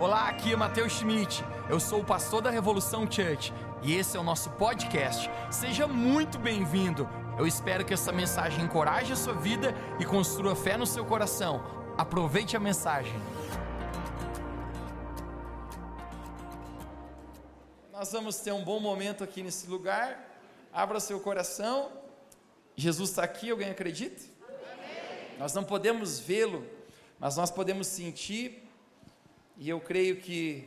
Olá, aqui é Matheus Schmidt. Eu sou o pastor da Revolução Church e esse é o nosso podcast. Seja muito bem-vindo. Eu espero que essa mensagem encoraje a sua vida e construa fé no seu coração. Aproveite a mensagem. Nós vamos ter um bom momento aqui nesse lugar. Abra seu coração. Jesus está aqui, alguém acredita? Amém. Nós não podemos vê-lo, mas nós podemos sentir e eu creio que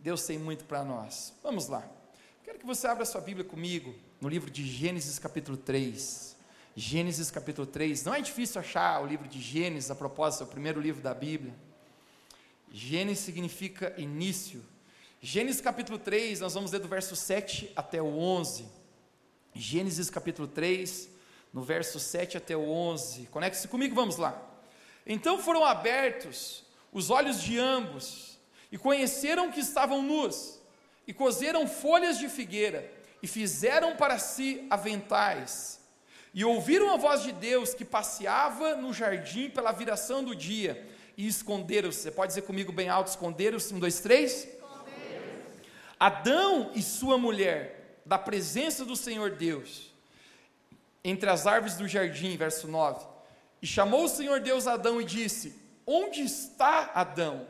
Deus tem muito para nós. Vamos lá. Quero que você abra sua Bíblia comigo no livro de Gênesis, capítulo 3. Gênesis, capítulo 3. Não é difícil achar o livro de Gênesis, a propósito, é o primeiro livro da Bíblia. Gênesis significa início. Gênesis, capítulo 3, nós vamos ler do verso 7 até o 11. Gênesis, capítulo 3, no verso 7 até o 11. Conecte-se comigo, vamos lá. Então foram abertos os olhos de ambos, e conheceram que estavam nus, e cozeram folhas de figueira, e fizeram para si aventais. E ouviram a voz de Deus que passeava no jardim pela viração do dia, e esconderam-se. Você pode dizer comigo bem alto: esconderam-se? Um, dois, três. Adão e sua mulher, da presença do Senhor Deus, entre as árvores do jardim, verso 9. E chamou o Senhor Deus Adão e disse: Onde está Adão?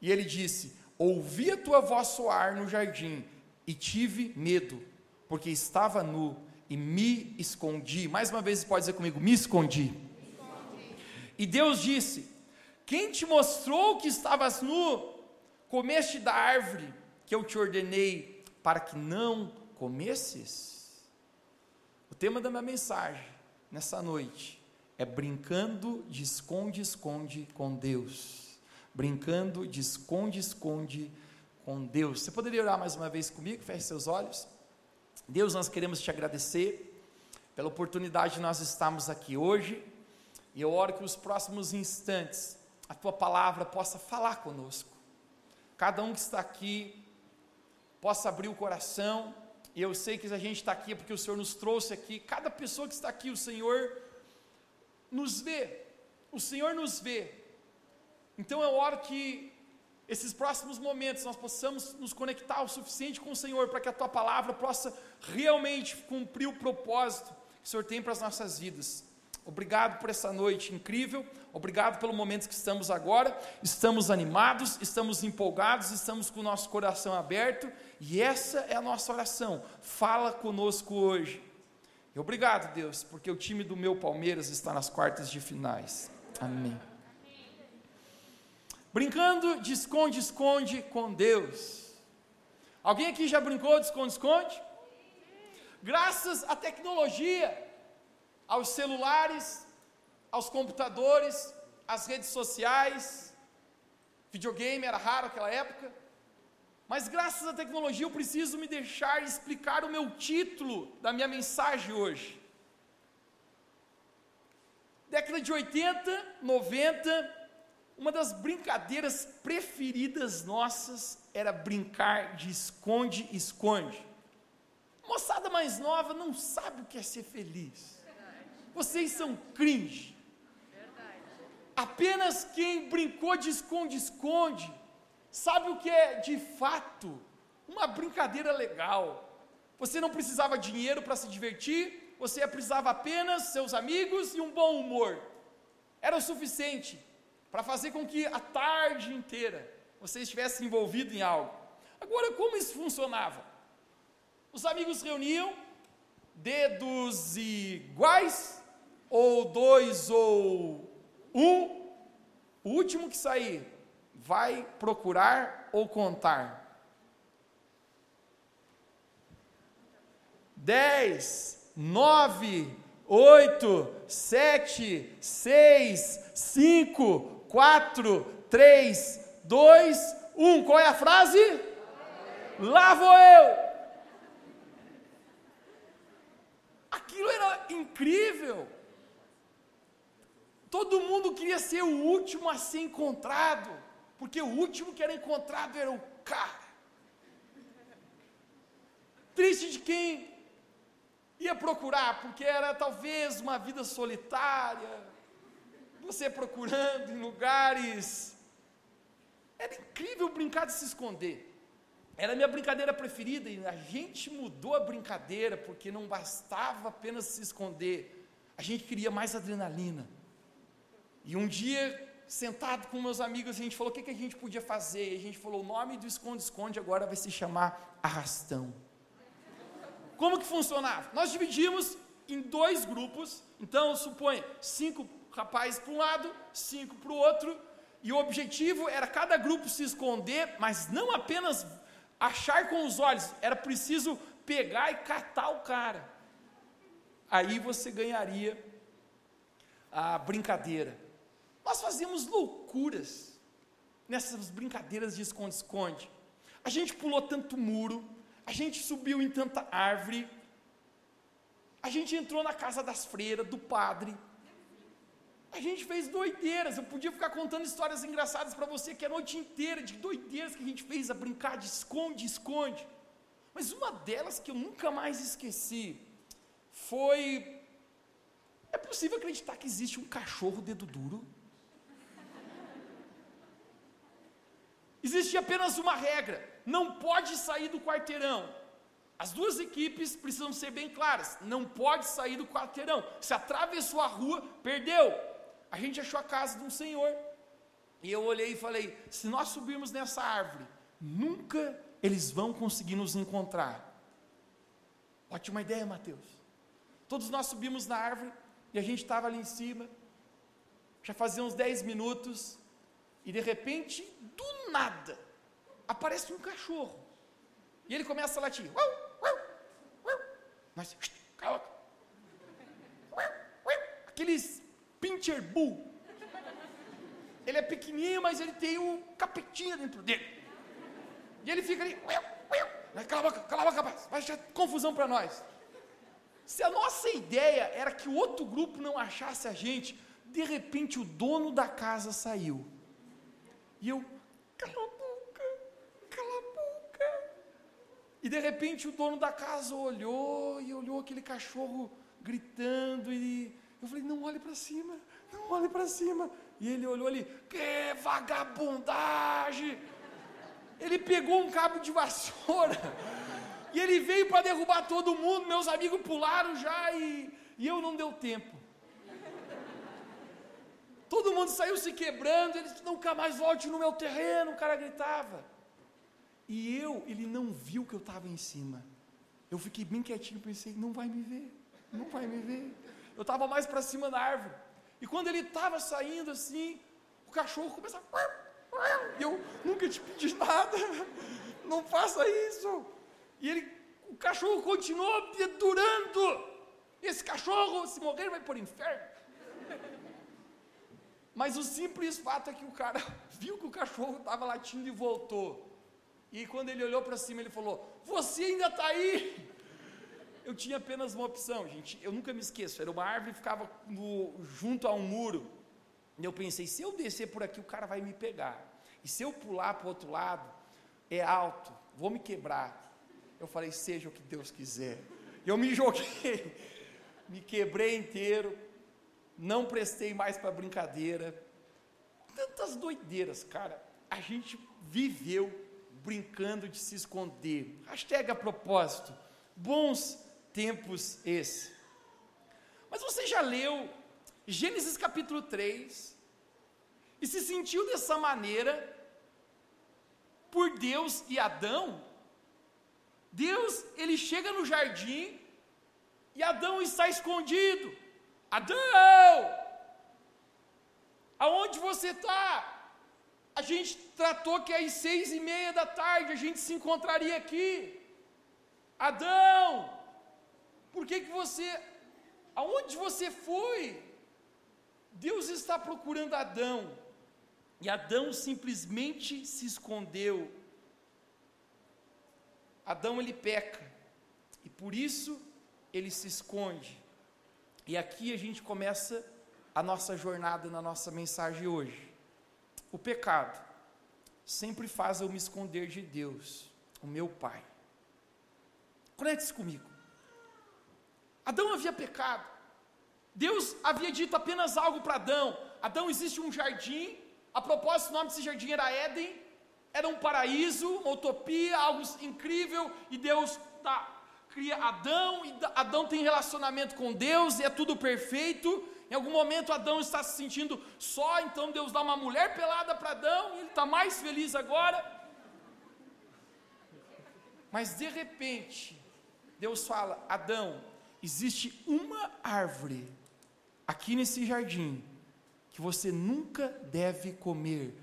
E ele disse: Ouvi a tua voz soar no jardim e tive medo, porque estava nu e me escondi. Mais uma vez, pode dizer comigo: me escondi. me escondi. E Deus disse: Quem te mostrou que estavas nu? Comeste da árvore que eu te ordenei para que não comesses? O tema da minha mensagem nessa noite é brincando de esconde-esconde com Deus. Brincando de esconde-esconde com Deus. Você poderia orar mais uma vez comigo? Feche seus olhos. Deus, nós queremos te agradecer pela oportunidade de nós estarmos aqui hoje. E eu oro que os próximos instantes a tua palavra possa falar conosco. Cada um que está aqui possa abrir o coração. E eu sei que a gente está aqui é porque o Senhor nos trouxe aqui. Cada pessoa que está aqui, o Senhor nos vê, o Senhor nos vê. Então eu oro que esses próximos momentos nós possamos nos conectar o suficiente com o Senhor para que a tua palavra possa realmente cumprir o propósito que o Senhor tem para as nossas vidas. Obrigado por essa noite incrível, obrigado pelo momento que estamos agora. Estamos animados, estamos empolgados, estamos com o nosso coração aberto e essa é a nossa oração. Fala conosco hoje e obrigado, Deus, porque o time do meu Palmeiras está nas quartas de finais. Amém. Brincando de esconde-esconde com Deus. Alguém aqui já brincou de esconde-esconde? Graças à tecnologia, aos celulares, aos computadores, às redes sociais, videogame era raro naquela época. Mas graças à tecnologia eu preciso me deixar explicar o meu título da minha mensagem hoje. Década de 80, 90, uma das brincadeiras preferidas nossas era brincar de esconde-esconde. Moçada mais nova não sabe o que é ser feliz. Vocês são cringe. Apenas quem brincou de esconde-esconde Sabe o que é de fato uma brincadeira legal? Você não precisava dinheiro para se divertir, você precisava apenas seus amigos e um bom humor. Era o suficiente para fazer com que a tarde inteira você estivesse envolvido em algo. Agora, como isso funcionava? Os amigos reuniam dedos iguais, ou dois ou um, o último que sair vai procurar ou contar? Dez, nove, oito, sete, seis, cinco, quatro, três, dois, um. Qual é a frase? Lá vou eu. Aquilo era incrível. Todo mundo queria ser o último a ser encontrado porque o último que era encontrado era o cara. Triste de quem ia procurar, porque era talvez uma vida solitária, você procurando em lugares. Era incrível brincar de se esconder. Era a minha brincadeira preferida e a gente mudou a brincadeira porque não bastava apenas se esconder. A gente queria mais adrenalina. E um dia, sentado com meus amigos, a gente falou: o que, que a gente podia fazer? E a gente falou: o nome do esconde-esconde agora vai se chamar Arrastão. Como que funcionava? Nós dividimos em dois grupos. Então, suponha, cinco rapazes para um lado, cinco para o outro. E o objetivo era cada grupo se esconder, mas não apenas achar com os olhos, era preciso pegar e catar o cara. Aí você ganharia a brincadeira. Nós fazíamos loucuras nessas brincadeiras de esconde-esconde. A gente pulou tanto muro, a gente subiu em tanta árvore, a gente entrou na casa das freiras, do padre. A gente fez doideiras. Eu podia ficar contando histórias engraçadas para você que a noite inteira de doideiras que a gente fez a brincar de esconde, esconde. Mas uma delas que eu nunca mais esqueci foi é possível acreditar que existe um cachorro dedo duro? Existe apenas uma regra: não pode sair do quarteirão. As duas equipes precisam ser bem claras: não pode sair do quarteirão. Se atravessou a rua, perdeu. A gente achou a casa de um senhor. E eu olhei e falei: se nós subirmos nessa árvore, nunca eles vão conseguir nos encontrar. Ótima ideia, Mateus. Todos nós subimos na árvore e a gente estava ali em cima. Já fazia uns 10 minutos. E de repente, do nada, aparece um cachorro. E ele começa a latir. Uau, uau, uau. Nós. Aqueles pincher bull. Ele é pequenininho, mas ele tem um capetinho dentro dele. E ele fica ali. Uau, uau. Cala a boca, cala a boca, rapaz. Vai achar confusão para nós. Se a nossa ideia era que o outro grupo não achasse a gente, de repente o dono da casa saiu. E eu, cala a boca, cala a boca. E de repente o dono da casa olhou e olhou aquele cachorro gritando e eu falei, não olhe para cima, não olhe para cima. E ele olhou ali, que vagabundagem. Ele pegou um cabo de vassoura e ele veio para derrubar todo mundo. Meus amigos pularam já e, e eu não deu tempo. Todo mundo saiu se quebrando, ele disse, nunca mais volte no meu terreno, o cara gritava. E eu, ele não viu que eu estava em cima. Eu fiquei bem quietinho, pensei, não vai me ver, não vai me ver. Eu estava mais para cima da árvore. E quando ele estava saindo assim, o cachorro começava. E eu nunca te pedi nada, não faça isso. E ele, o cachorro continuou durando. Esse cachorro, se morrer, vai para o inferno. Mas o simples fato é que o cara viu que o cachorro estava latindo e voltou. E quando ele olhou para cima, ele falou: Você ainda está aí? Eu tinha apenas uma opção, gente. Eu nunca me esqueço. Era uma árvore que ficava no, junto a um muro. E eu pensei: se eu descer por aqui, o cara vai me pegar. E se eu pular para o outro lado, é alto, vou me quebrar. Eu falei: Seja o que Deus quiser. Eu me joguei, me quebrei inteiro não prestei mais para brincadeira. Tantas doideiras, cara. A gente viveu brincando de se esconder. Hashtag a propósito. Bons tempos esse. Mas você já leu Gênesis capítulo 3 e se sentiu dessa maneira por Deus e Adão? Deus, ele chega no jardim e Adão está escondido. Adão! Aonde você está? A gente tratou que às seis e meia da tarde a gente se encontraria aqui. Adão! Por que que você, aonde você foi? Deus está procurando Adão. E Adão simplesmente se escondeu. Adão ele peca. E por isso ele se esconde. E aqui a gente começa a nossa jornada na nossa mensagem hoje. O pecado sempre faz eu me esconder de Deus, o meu Pai. Conecte-se comigo. Adão havia pecado. Deus havia dito apenas algo para Adão. Adão, existe um jardim. A propósito, o nome desse jardim era Éden. era um paraíso, uma utopia, algo incrível, e Deus dá, cria Adão, e Adão tem relacionamento com Deus, e é tudo perfeito. Em algum momento Adão está se sentindo só, então Deus dá uma mulher pelada para Adão, e ele está mais feliz agora. Mas de repente, Deus fala: Adão, existe uma árvore aqui nesse jardim que você nunca deve comer.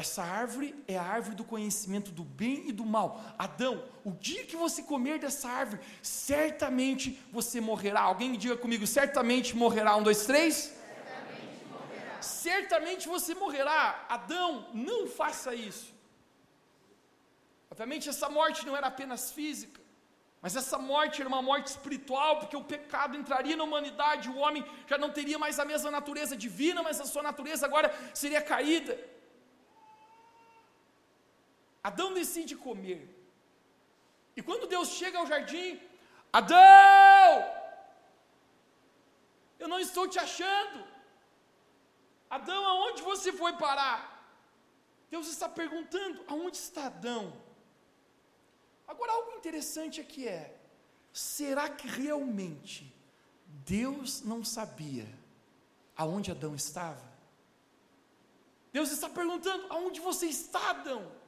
Essa árvore é a árvore do conhecimento do bem e do mal. Adão, o dia que você comer dessa árvore, certamente você morrerá. Alguém diga comigo, certamente morrerá. Um, dois, três. Certamente, morrerá. certamente você morrerá. Adão, não faça isso. Obviamente, essa morte não era apenas física, mas essa morte era uma morte espiritual, porque o pecado entraria na humanidade, o homem já não teria mais a mesma natureza divina, mas a sua natureza agora seria caída. Adão decide comer. E quando Deus chega ao jardim, Adão, eu não estou te achando. Adão, aonde você foi parar? Deus está perguntando: aonde está Adão? Agora, algo interessante aqui é: será que realmente Deus não sabia aonde Adão estava? Deus está perguntando: aonde você está, Adão?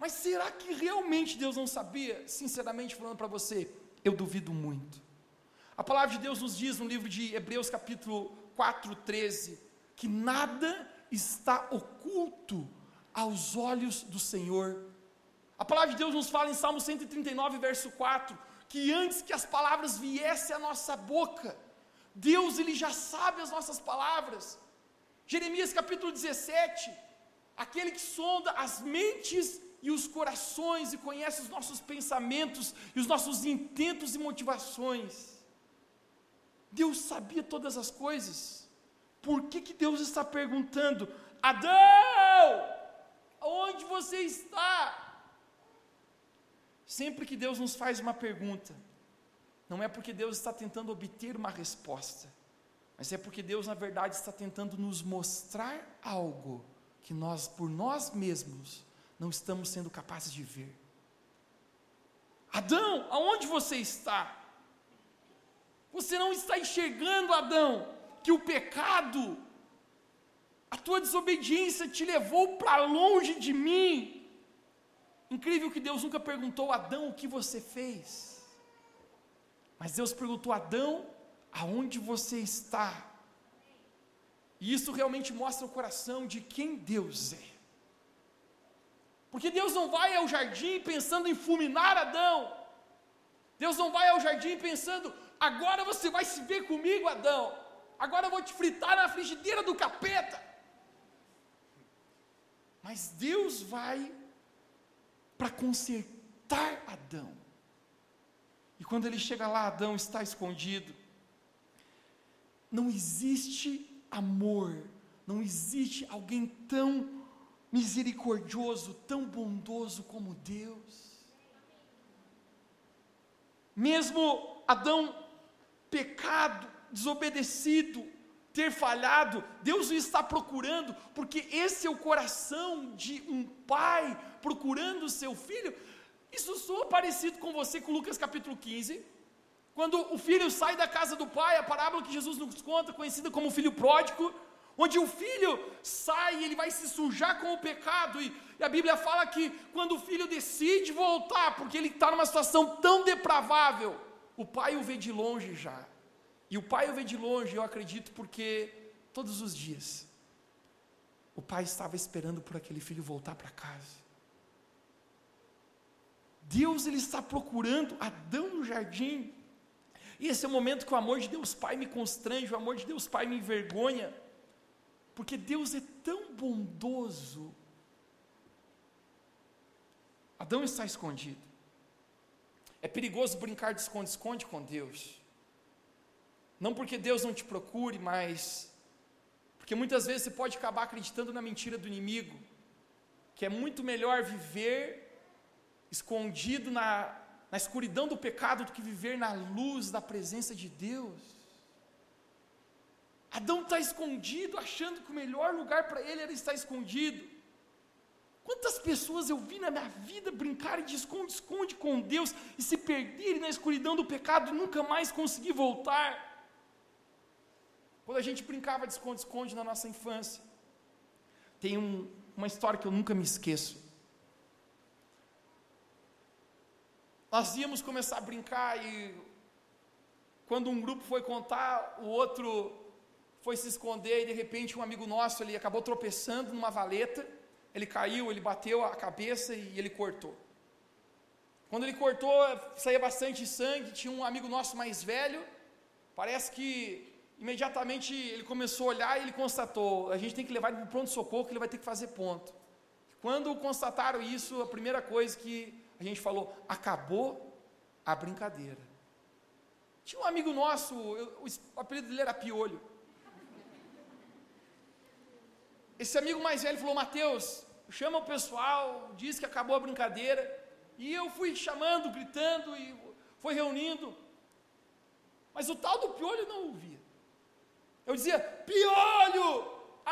Mas será que realmente Deus não sabia? Sinceramente falando para você, eu duvido muito. A palavra de Deus nos diz no livro de Hebreus, capítulo 4, 13, que nada está oculto aos olhos do Senhor a palavra de Deus nos fala em Salmo 139, verso 4, que antes que as palavras viessem à nossa boca, Deus ele já sabe as nossas palavras. Jeremias capítulo 17, aquele que sonda as mentes e os corações e conhece os nossos pensamentos e os nossos intentos e motivações. Deus sabia todas as coisas. Por que, que Deus está perguntando, Adão, onde você está? Sempre que Deus nos faz uma pergunta, não é porque Deus está tentando obter uma resposta, mas é porque Deus, na verdade, está tentando nos mostrar algo que nós, por nós mesmos, não estamos sendo capazes de ver. Adão, aonde você está? Você não está enxergando, Adão, que o pecado, a tua desobediência te levou para longe de mim. Incrível que Deus nunca perguntou a Adão o que você fez. Mas Deus perguntou a Adão aonde você está. E isso realmente mostra o coração de quem Deus é. Porque Deus não vai ao jardim pensando em fulminar Adão. Deus não vai ao jardim pensando, agora você vai se ver comigo, Adão. Agora eu vou te fritar na frigideira do capeta. Mas Deus vai para consertar Adão. E quando ele chega lá, Adão está escondido. Não existe amor, não existe alguém tão misericordioso, tão bondoso como Deus. Mesmo Adão pecado, desobedecido, ter falhado, Deus o está procurando, porque esse é o coração de um pai procurando o seu filho. Isso soa parecido com você com Lucas capítulo 15, quando o filho sai da casa do pai, a parábola que Jesus nos conta, conhecida como filho pródigo, onde o filho sai ele vai se sujar com o pecado, e, e a Bíblia fala que quando o filho decide voltar, porque ele está numa situação tão depravável, o pai o vê de longe já. E o pai o vê de longe, eu acredito, porque todos os dias o pai estava esperando por aquele filho voltar para casa. Deus ele está procurando Adão no jardim. E esse é o momento que o amor de Deus Pai me constrange, o amor de Deus Pai me envergonha. Porque Deus é tão bondoso. Adão está escondido. É perigoso brincar de esconde-esconde com Deus. Não porque Deus não te procure, mas porque muitas vezes você pode acabar acreditando na mentira do inimigo, que é muito melhor viver escondido na, na escuridão do pecado do que viver na luz da presença de Deus. Adão está escondido, achando que o melhor lugar para ele era estar escondido. Quantas pessoas eu vi na minha vida brincarem de esconde-esconde com Deus e se perderem na escuridão do pecado e nunca mais conseguir voltar? Quando a gente brincava de esconde-esconde na nossa infância, tem um, uma história que eu nunca me esqueço. Nós íamos começar a brincar e quando um grupo foi contar, o outro foi se esconder e de repente um amigo nosso ele acabou tropeçando numa valeta ele caiu, ele bateu a cabeça e ele cortou. Quando ele cortou, saía bastante sangue. Tinha um amigo nosso mais velho. Parece que imediatamente ele começou a olhar e ele constatou: a gente tem que levar ele para o pronto-socorro, que ele vai ter que fazer ponto. Quando constataram isso, a primeira coisa que a gente falou: acabou a brincadeira. Tinha um amigo nosso, eu, o apelido dele era Piolho. Esse amigo mais velho falou: Mateus, chama o pessoal, diz que acabou a brincadeira. E eu fui chamando, gritando e foi reunindo. Mas o tal do piolho não ouvia. Eu dizia: Piolho,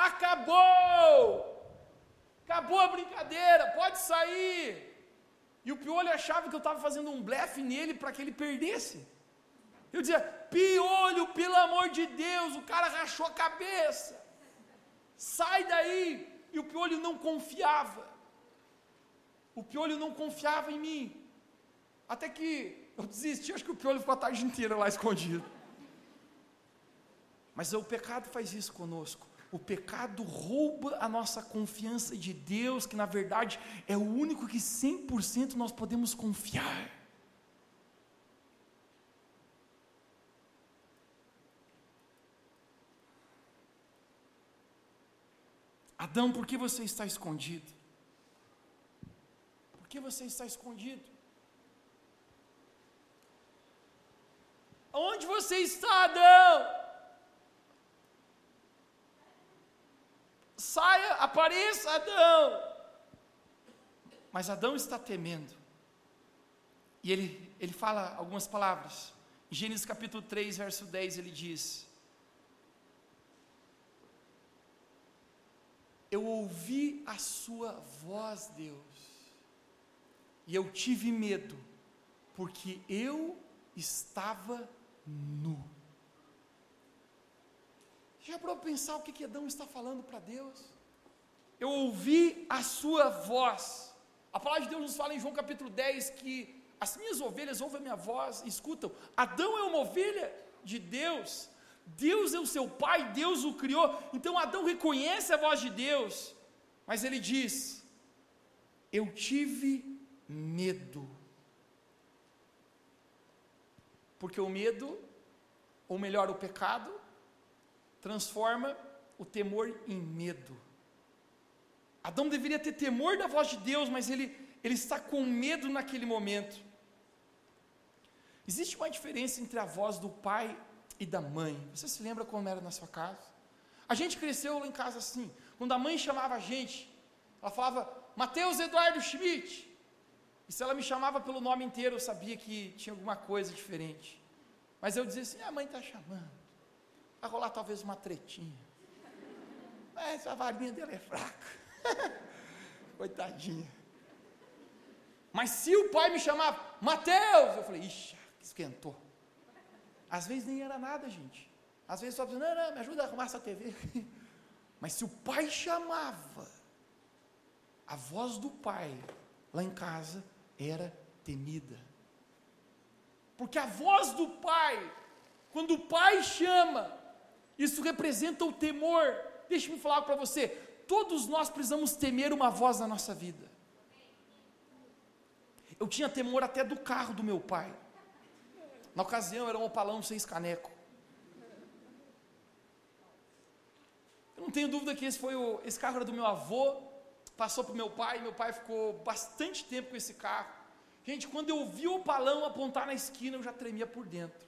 acabou! Acabou a brincadeira, pode sair. E o piolho achava que eu estava fazendo um blefe nele para que ele perdesse. Eu dizia: Piolho, pelo amor de Deus, o cara rachou a cabeça sai daí. E o piolho não confiava. O piolho não confiava em mim. Até que eu desisti, acho que o piolho ficou a tarde inteira lá escondido. Mas o pecado faz isso conosco. O pecado rouba a nossa confiança de Deus, que na verdade é o único que 100% nós podemos confiar. Adão, por que você está escondido? Por que você está escondido? Onde você está, Adão? Saia, apareça, Adão. Mas Adão está temendo. E ele, ele fala algumas palavras. Em Gênesis capítulo 3, verso 10, ele diz: eu ouvi a sua voz, Deus, e eu tive medo, porque eu estava nu. Já para pensar o que, que Adão está falando para Deus? Eu ouvi a sua voz. A palavra de Deus nos fala em João capítulo 10 que as minhas ovelhas ouvem a minha voz e escutam. Adão é uma ovelha de Deus, Deus é o seu pai, Deus o criou. Então Adão reconhece a voz de Deus, mas ele diz: Eu tive medo. Porque o medo, ou melhor, o pecado, transforma o temor em medo. Adão deveria ter temor da voz de Deus, mas ele, ele está com medo naquele momento. Existe uma diferença entre a voz do pai e da mãe. Você se lembra como era na sua casa? A gente cresceu lá em casa assim. Quando a mãe chamava a gente, ela falava Mateus Eduardo Schmidt. E se ela me chamava pelo nome inteiro, eu sabia que tinha alguma coisa diferente. Mas eu dizia assim: a mãe está chamando. Vai rolar talvez uma tretinha. Mas a varinha dela é fraca. Coitadinha. Mas se o pai me chamava, Mateus, eu falei, ixi, esquentou. Às vezes nem era nada, gente. Às vezes só dizia, não, não, me ajuda a arrumar essa TV. Mas se o pai chamava, a voz do pai lá em casa era temida. Porque a voz do pai, quando o pai chama, isso representa o temor. Deixe-me falar para você, todos nós precisamos temer uma voz na nossa vida. Eu tinha temor até do carro do meu pai. Na ocasião era um opalão seis caneco. Eu não tenho dúvida que esse foi o, esse carro era do meu avô, passou para o meu pai, meu pai ficou bastante tempo com esse carro. Gente, quando eu vi o opalão apontar na esquina, eu já tremia por dentro.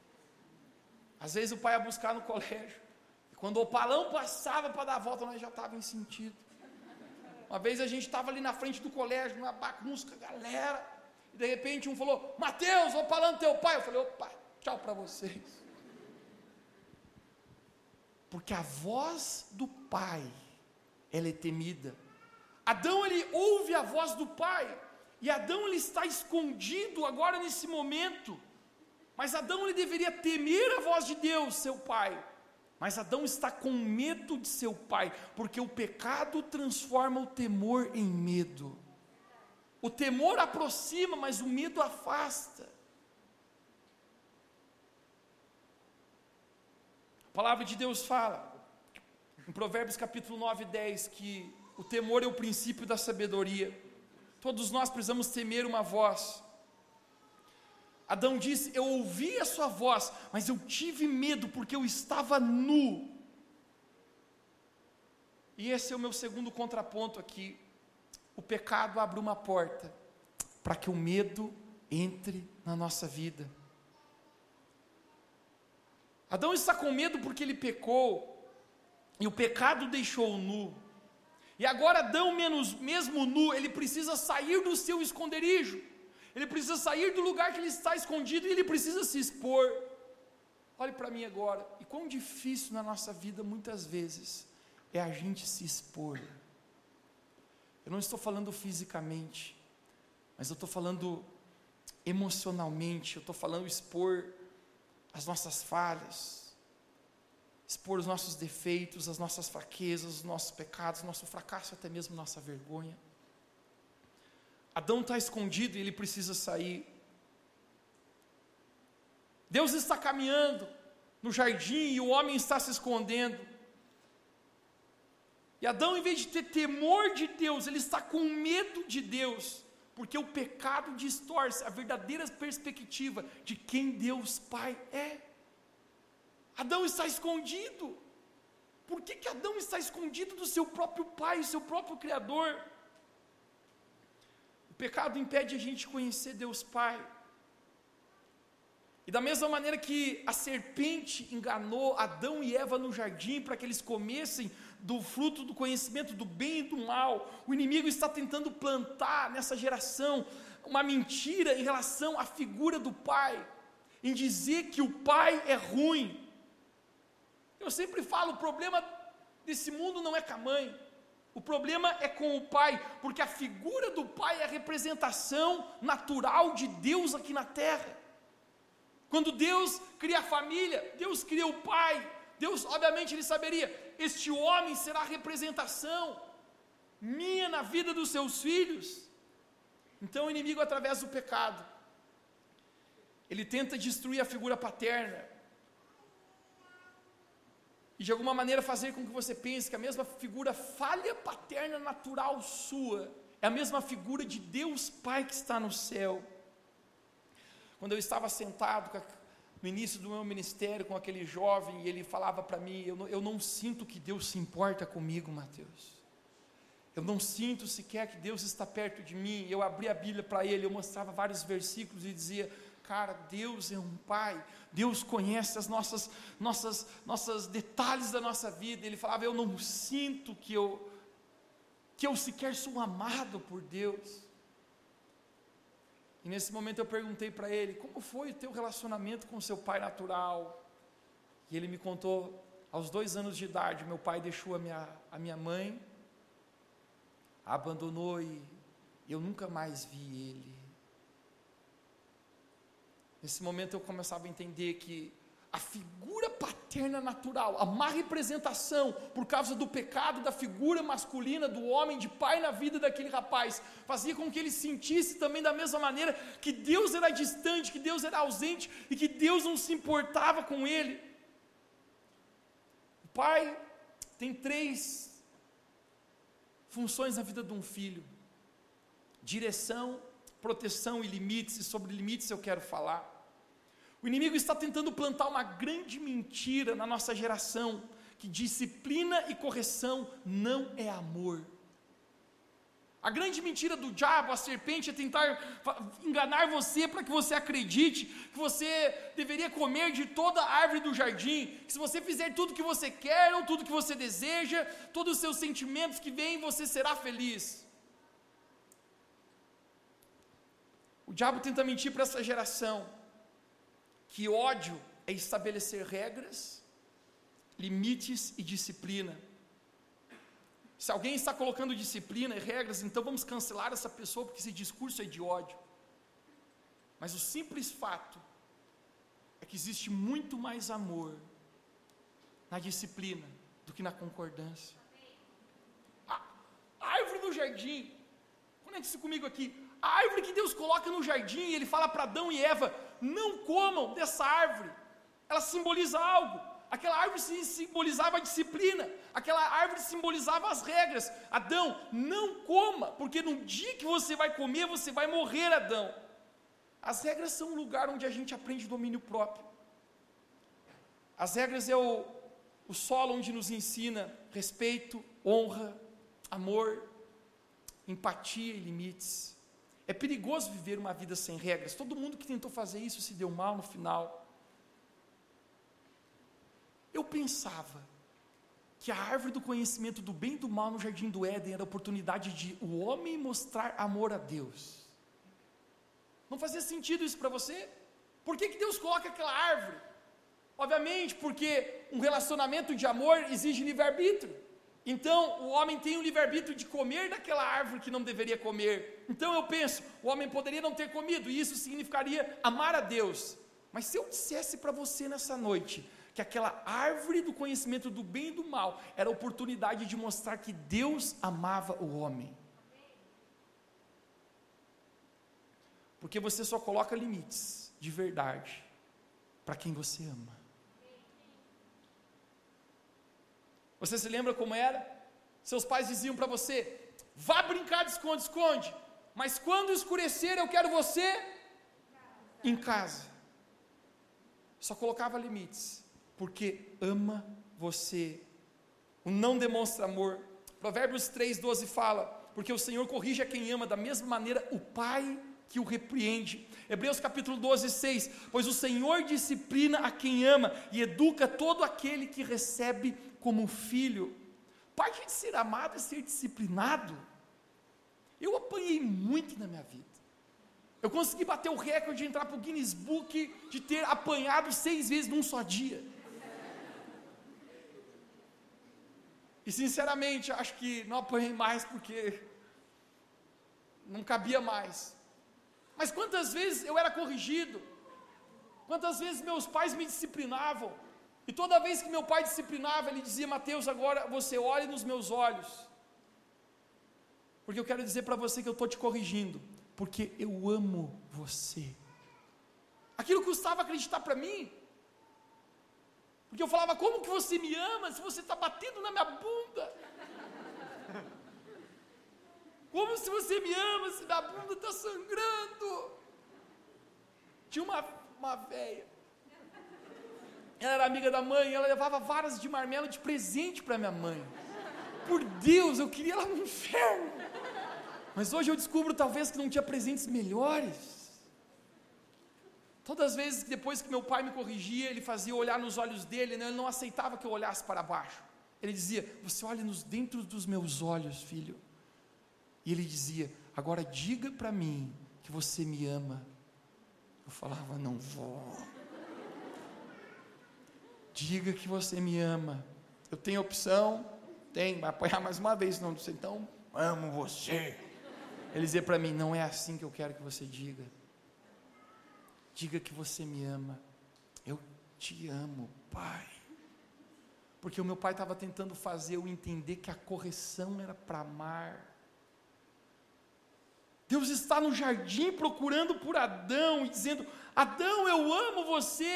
Às vezes o pai ia buscar no colégio. E quando o opalão passava para dar a volta, nós já estávamos em sentido. Uma vez a gente estava ali na frente do colégio, numa bagunça, galera. E de repente um falou: Mateus, o opalão teu pai. Eu falei: opa, Tchau para vocês. Porque a voz do Pai, ela é temida. Adão ele ouve a voz do pai, e Adão ele está escondido agora nesse momento. Mas Adão ele deveria temer a voz de Deus, seu pai. Mas Adão está com medo de seu pai, porque o pecado transforma o temor em medo. O temor aproxima, mas o medo afasta. Palavra de Deus fala, em Provérbios capítulo 9 e 10, que o temor é o princípio da sabedoria. Todos nós precisamos temer uma voz. Adão disse: Eu ouvi a sua voz, mas eu tive medo porque eu estava nu. E esse é o meu segundo contraponto aqui. O pecado abre uma porta para que o medo entre na nossa vida. Adão está com medo porque ele pecou, e o pecado deixou nu. E agora Adão, menos, mesmo nu, ele precisa sair do seu esconderijo ele precisa sair do lugar que ele está escondido e ele precisa se expor. Olhe para mim agora, e quão difícil na nossa vida muitas vezes é a gente se expor. Eu não estou falando fisicamente, mas eu estou falando emocionalmente, eu estou falando expor as nossas falhas, expor os nossos defeitos, as nossas fraquezas, os nossos pecados, nosso fracasso, até mesmo nossa vergonha. Adão está escondido e ele precisa sair. Deus está caminhando no jardim e o homem está se escondendo. E Adão, em vez de ter temor de Deus, ele está com medo de Deus, porque o pecado distorce a verdadeira perspectiva de quem Deus Pai é. Adão está escondido. Por que, que Adão está escondido do seu próprio Pai, do seu próprio Criador? pecado impede a gente conhecer Deus Pai. E da mesma maneira que a serpente enganou Adão e Eva no jardim para que eles comessem do fruto do conhecimento do bem e do mal, o inimigo está tentando plantar nessa geração uma mentira em relação à figura do pai, em dizer que o pai é ruim. Eu sempre falo: o problema desse mundo não é com a mãe, o problema é com o pai, porque a figura do pai é a representação natural de Deus aqui na terra. Quando Deus cria a família, Deus cria o pai. Deus, obviamente, ele saberia: este homem será a representação minha na vida dos seus filhos. Então, o inimigo, através do pecado, ele tenta destruir a figura paterna, e de alguma maneira fazer com que você pense que a mesma figura falha paterna natural sua é a mesma figura de Deus Pai que está no céu. Quando eu estava sentado no início do meu ministério com aquele jovem e ele falava para mim: eu não, eu não sinto que Deus se importa comigo, Mateus. Eu não sinto sequer que Deus está perto de mim. Eu abri a Bíblia para ele, eu mostrava vários versículos e dizia: Cara, Deus é um Pai, Deus conhece as nossas, nossas, nossas detalhes da nossa vida. Ele falava: Eu não sinto que eu, que eu sequer sou amado por Deus. E nesse momento eu perguntei para ele: Como foi o teu relacionamento com seu pai natural? E ele me contou: aos dois anos de idade, meu pai deixou a minha, a minha mãe, a abandonou e eu nunca mais vi ele. Nesse momento eu começava a entender que a figura paterna natural, a má representação por causa do pecado da figura masculina do homem de pai na vida daquele rapaz, fazia com que ele sentisse também da mesma maneira que Deus era distante, que Deus era ausente e que Deus não se importava com ele. O pai tem três funções na vida de um filho: direção, proteção e limites, e sobre limites eu quero falar. O inimigo está tentando plantar uma grande mentira na nossa geração, que disciplina e correção não é amor. A grande mentira do diabo, a serpente, é tentar enganar você para que você acredite que você deveria comer de toda a árvore do jardim, que se você fizer tudo que você quer ou tudo que você deseja, todos os seus sentimentos que vêm, você será feliz. O diabo tenta mentir para essa geração que ódio é estabelecer regras, limites e disciplina. Se alguém está colocando disciplina e regras, então vamos cancelar essa pessoa porque esse discurso é de ódio. Mas o simples fato é que existe muito mais amor na disciplina do que na concordância. A, árvore do jardim, conecte-se comigo aqui. A árvore que Deus coloca no jardim, ele fala para Adão e Eva: não comam dessa árvore. Ela simboliza algo. Aquela árvore simbolizava a disciplina, aquela árvore simbolizava as regras. Adão, não coma, porque no dia que você vai comer, você vai morrer, Adão. As regras são um lugar onde a gente aprende domínio próprio. As regras é o, o solo onde nos ensina respeito, honra, amor, empatia e limites. É perigoso viver uma vida sem regras. Todo mundo que tentou fazer isso se deu mal no final. Eu pensava que a árvore do conhecimento do bem e do mal no jardim do Éden era a oportunidade de o homem mostrar amor a Deus. Não fazia sentido isso para você? Por que, que Deus coloca aquela árvore? Obviamente, porque um relacionamento de amor exige livre-arbítrio. Então, o homem tem o livre-arbítrio de comer daquela árvore que não deveria comer. Então, eu penso, o homem poderia não ter comido, e isso significaria amar a Deus. Mas se eu dissesse para você nessa noite, que aquela árvore do conhecimento do bem e do mal era a oportunidade de mostrar que Deus amava o homem. Porque você só coloca limites de verdade para quem você ama. Você se lembra como era? Seus pais diziam para você: vá brincar de esconde-esconde, mas quando escurecer eu quero você em casa. Só colocava limites, porque ama você. O não demonstra amor. Provérbios 3,12 fala: porque o Senhor corrige a quem ama, da mesma maneira o Pai que o repreende. Hebreus capítulo 12, 6. Pois o Senhor disciplina a quem ama e educa todo aquele que recebe como filho. Parte de ser amado é ser disciplinado. Eu apanhei muito na minha vida. Eu consegui bater o recorde de entrar para o Guinness Book de ter apanhado seis vezes num só dia. E sinceramente, acho que não apanhei mais porque não cabia mais. Mas quantas vezes eu era corrigido, quantas vezes meus pais me disciplinavam, e toda vez que meu pai disciplinava, ele dizia: Mateus, agora você olhe nos meus olhos, porque eu quero dizer para você que eu estou te corrigindo, porque eu amo você. Aquilo custava acreditar para mim, porque eu falava: Como que você me ama se você está batendo na minha bunda? Como se você me ama, se minha bunda está sangrando. Tinha uma, uma velha. Ela era amiga da mãe, ela levava varas de marmelo de presente para minha mãe. Por Deus, eu queria ela no inferno. Mas hoje eu descubro talvez que não tinha presentes melhores. Todas as vezes que depois que meu pai me corrigia, ele fazia olhar nos olhos dele, né? ele não aceitava que eu olhasse para baixo. Ele dizia: Você olha nos dentro dos meus olhos, filho. E ele dizia: Agora diga para mim que você me ama. Eu falava: Não vou. Diga que você me ama. Eu tenho opção? Tem, vai apanhar mais uma vez, não sei. Então, amo você. Ele dizia para mim: Não é assim que eu quero que você diga. Diga que você me ama. Eu te amo, Pai. Porque o meu pai estava tentando fazer eu entender que a correção era para amar. Deus está no jardim procurando por Adão e dizendo: Adão, eu amo você,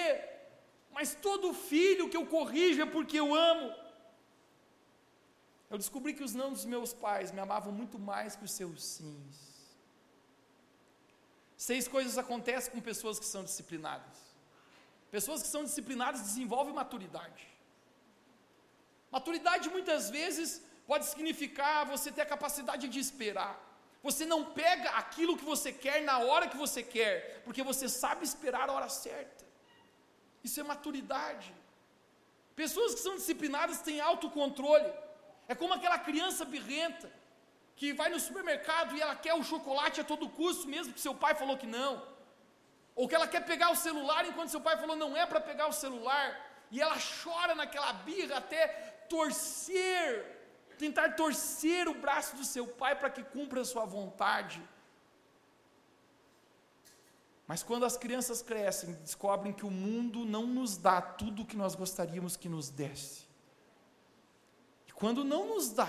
mas todo filho que eu corrijo é porque eu amo. Eu descobri que os não dos meus pais me amavam muito mais que os seus sims. Seis coisas acontecem com pessoas que são disciplinadas. Pessoas que são disciplinadas desenvolvem maturidade. Maturidade muitas vezes pode significar você ter a capacidade de esperar. Você não pega aquilo que você quer na hora que você quer, porque você sabe esperar a hora certa. Isso é maturidade. Pessoas que são disciplinadas têm autocontrole. É como aquela criança birrenta que vai no supermercado e ela quer o chocolate a todo custo, mesmo que seu pai falou que não. Ou que ela quer pegar o celular enquanto seu pai falou não é para pegar o celular. E ela chora naquela birra até torcer tentar torcer o braço do seu pai para que cumpra a sua vontade. Mas quando as crianças crescem, descobrem que o mundo não nos dá tudo o que nós gostaríamos que nos desse. E quando não nos dá,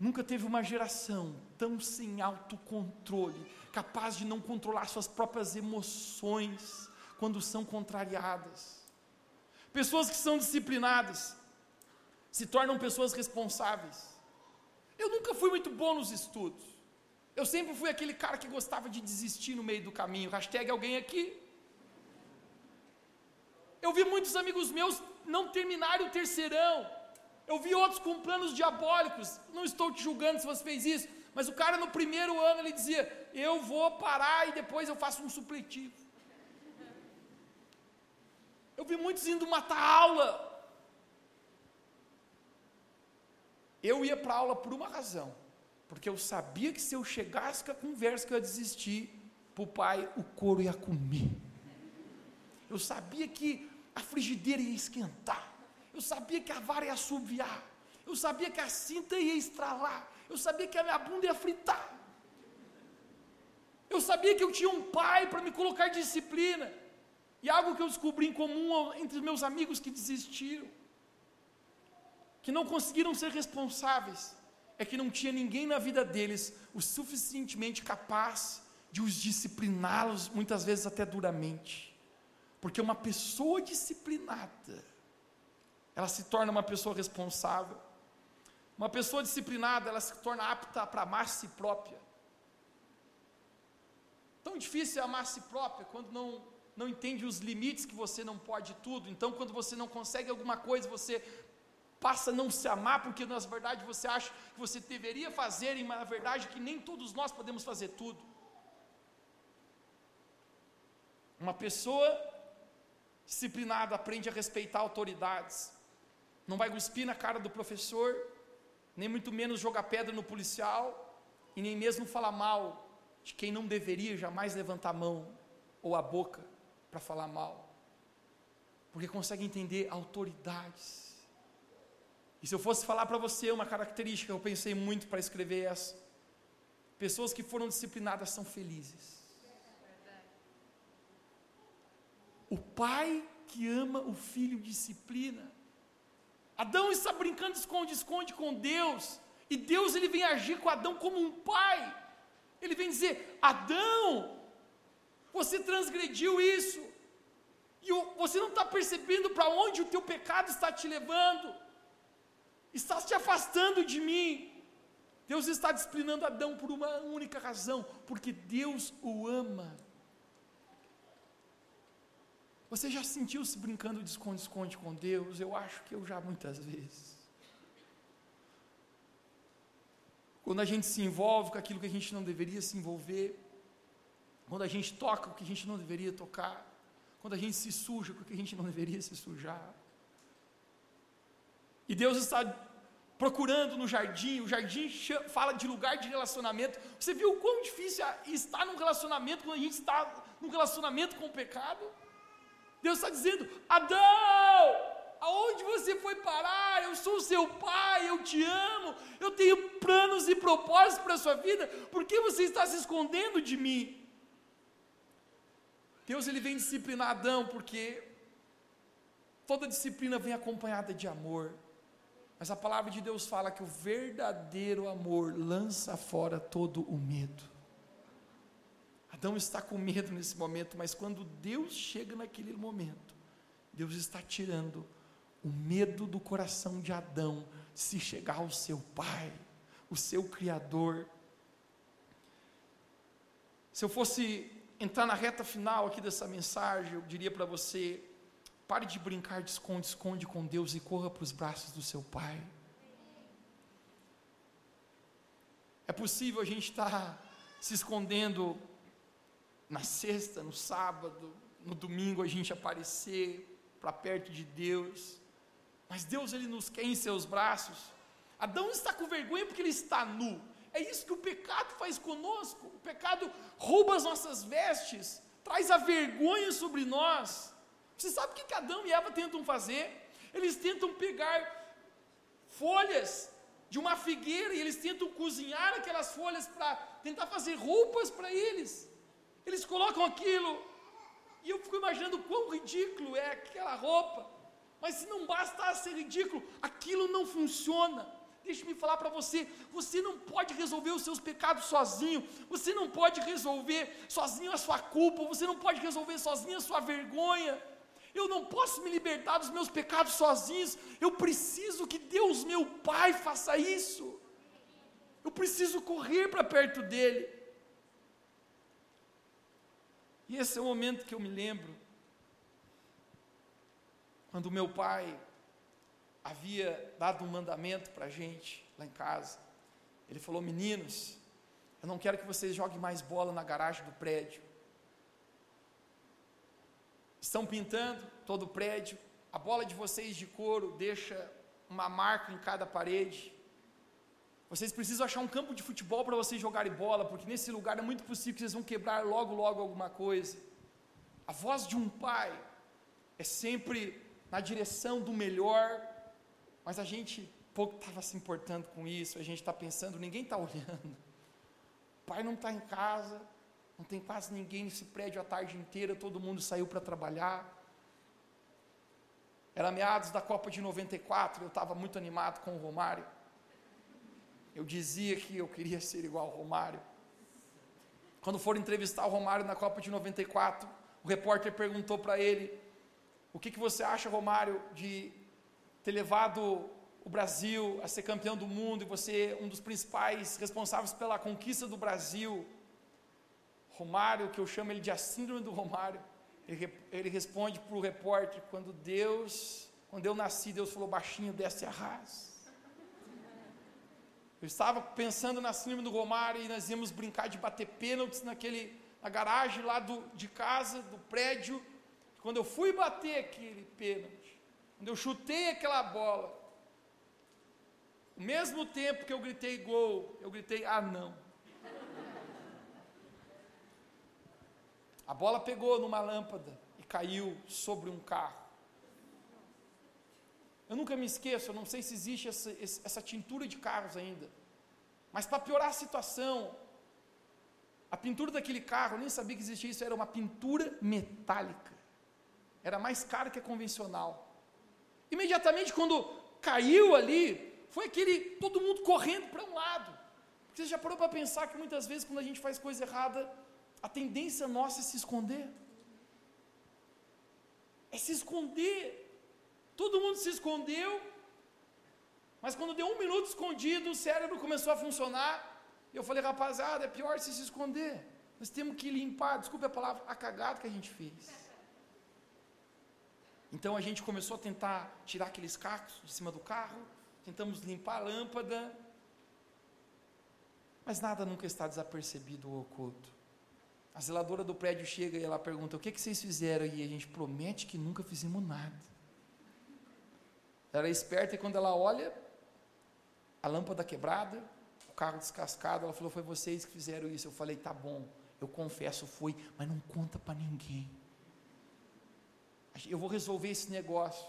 nunca teve uma geração tão sem autocontrole, capaz de não controlar suas próprias emoções quando são contrariadas. Pessoas que são disciplinadas se tornam pessoas responsáveis. Eu nunca fui muito bom nos estudos. Eu sempre fui aquele cara que gostava de desistir no meio do caminho. Hashtag alguém aqui. Eu vi muitos amigos meus não terminarem o terceirão. Eu vi outros com planos diabólicos. Não estou te julgando se você fez isso. Mas o cara no primeiro ano ele dizia: Eu vou parar e depois eu faço um supletivo. Eu vi muitos indo matar aula. Eu ia para aula por uma razão porque eu sabia que se eu chegasse com a conversa que eu ia desistir, para o pai o couro ia comer. Eu sabia que a frigideira ia esquentar. Eu sabia que a vara ia assoviar. Eu sabia que a cinta ia estralar. Eu sabia que a minha bunda ia fritar. Eu sabia que eu tinha um pai para me colocar disciplina. E algo que eu descobri em comum entre meus amigos que desistiram, que não conseguiram ser responsáveis, é que não tinha ninguém na vida deles o suficientemente capaz de os discipliná-los, muitas vezes até duramente. Porque uma pessoa disciplinada, ela se torna uma pessoa responsável. Uma pessoa disciplinada, ela se torna apta para amar si própria. Tão difícil é amar si própria quando não, não entende os limites que você não pode tudo. Então, quando você não consegue alguma coisa, você passa a não se amar, porque na verdade você acha que você deveria fazer, e na verdade que nem todos nós podemos fazer tudo. Uma pessoa disciplinada aprende a respeitar autoridades, não vai cuspir na cara do professor, nem muito menos jogar pedra no policial, e nem mesmo falar mal de quem não deveria jamais levantar a mão ou a boca para falar mal, porque consegue entender autoridades e se eu fosse falar para você uma característica, eu pensei muito para escrever essa. Pessoas que foram disciplinadas são felizes. O pai que ama o filho disciplina. Adão está brincando esconde-esconde com Deus. E Deus ele vem agir com Adão como um pai. Ele vem dizer: Adão, você transgrediu isso. E você não está percebendo para onde o teu pecado está te levando está se afastando de mim. Deus está disciplinando Adão por uma única razão, porque Deus o ama. Você já sentiu-se brincando de esconde-esconde com Deus? Eu acho que eu já muitas vezes. Quando a gente se envolve com aquilo que a gente não deveria se envolver, quando a gente toca o que a gente não deveria tocar, quando a gente se suja com o que a gente não deveria se sujar. E Deus está procurando no jardim, o jardim fala de lugar de relacionamento. Você viu o quão difícil é estar num relacionamento quando a gente está num relacionamento com o pecado? Deus está dizendo: Adão, aonde você foi parar? Eu sou seu pai, eu te amo, eu tenho planos e propósitos para a sua vida, por que você está se escondendo de mim? Deus ele vem disciplinar Adão porque toda disciplina vem acompanhada de amor. Mas a palavra de Deus fala que o verdadeiro amor lança fora todo o medo. Adão está com medo nesse momento, mas quando Deus chega naquele momento, Deus está tirando o medo do coração de Adão se chegar ao seu pai, o seu Criador. Se eu fosse entrar na reta final aqui dessa mensagem, eu diria para você: Pare de brincar de esconde-esconde com Deus e corra para os braços do seu Pai. É possível a gente estar tá se escondendo na sexta, no sábado, no domingo a gente aparecer para perto de Deus. Mas Deus ele nos quer em seus braços. Adão está com vergonha porque ele está nu. É isso que o pecado faz conosco. O pecado rouba as nossas vestes, traz a vergonha sobre nós. Você sabe o que Adão e Eva tentam fazer? Eles tentam pegar folhas de uma figueira e eles tentam cozinhar aquelas folhas para tentar fazer roupas para eles. Eles colocam aquilo e eu fico imaginando quão ridículo é aquela roupa. Mas se não basta ser ridículo, aquilo não funciona. Deixe-me falar para você: você não pode resolver os seus pecados sozinho, você não pode resolver sozinho a sua culpa, você não pode resolver sozinho a sua vergonha. Eu não posso me libertar dos meus pecados sozinhos, eu preciso que Deus, meu Pai, faça isso. Eu preciso correr para perto dEle. E esse é o momento que eu me lembro quando meu pai havia dado um mandamento para a gente lá em casa. Ele falou: Meninos, eu não quero que vocês joguem mais bola na garagem do prédio. Estão pintando todo o prédio, a bola de vocês de couro deixa uma marca em cada parede. Vocês precisam achar um campo de futebol para vocês jogarem bola, porque nesse lugar é muito possível que vocês vão quebrar logo, logo alguma coisa. A voz de um pai é sempre na direção do melhor, mas a gente pouco estava se importando com isso, a gente está pensando, ninguém está olhando. O pai não está em casa, não tem quase ninguém nesse prédio a tarde inteira, todo mundo saiu para trabalhar. Era meados da Copa de 94, eu estava muito animado com o Romário. Eu dizia que eu queria ser igual ao Romário. Quando foram entrevistar o Romário na Copa de 94, o repórter perguntou para ele o que, que você acha, Romário, de ter levado o Brasil a ser campeão do mundo e você um dos principais responsáveis pela conquista do Brasil? Romário, que eu chamo ele de a síndrome do Romário, ele, ele responde para o repórter: quando Deus, quando eu nasci, Deus falou baixinho, desce a rasa. Eu estava pensando na síndrome do Romário e nós íamos brincar de bater pênaltis naquele, na garagem lá do, de casa, do prédio. Quando eu fui bater aquele pênalti, quando eu chutei aquela bola, o mesmo tempo que eu gritei gol, eu gritei ah não. A bola pegou numa lâmpada e caiu sobre um carro. Eu nunca me esqueço, eu não sei se existe essa, essa tintura de carros ainda. Mas para piorar a situação, a pintura daquele carro, eu nem sabia que existia isso, era uma pintura metálica era mais caro que a convencional. Imediatamente quando caiu ali, foi aquele todo mundo correndo para um lado. Você já parou para pensar que muitas vezes quando a gente faz coisa errada, a tendência nossa é se esconder? É se esconder. Todo mundo se escondeu, mas quando deu um minuto escondido, o cérebro começou a funcionar. E eu falei, rapaziada, é pior se se esconder. Nós temos que limpar, desculpe a palavra, a cagada que a gente fez. Então a gente começou a tentar tirar aqueles cacos de cima do carro, tentamos limpar a lâmpada, mas nada nunca está desapercebido ou oculto. A zeladora do prédio chega e ela pergunta: O que, que vocês fizeram? E a gente promete que nunca fizemos nada. Ela é esperta e quando ela olha, a lâmpada quebrada, o carro descascado, ela falou: Foi vocês que fizeram isso. Eu falei: Tá bom, eu confesso, foi, mas não conta para ninguém eu vou resolver esse negócio.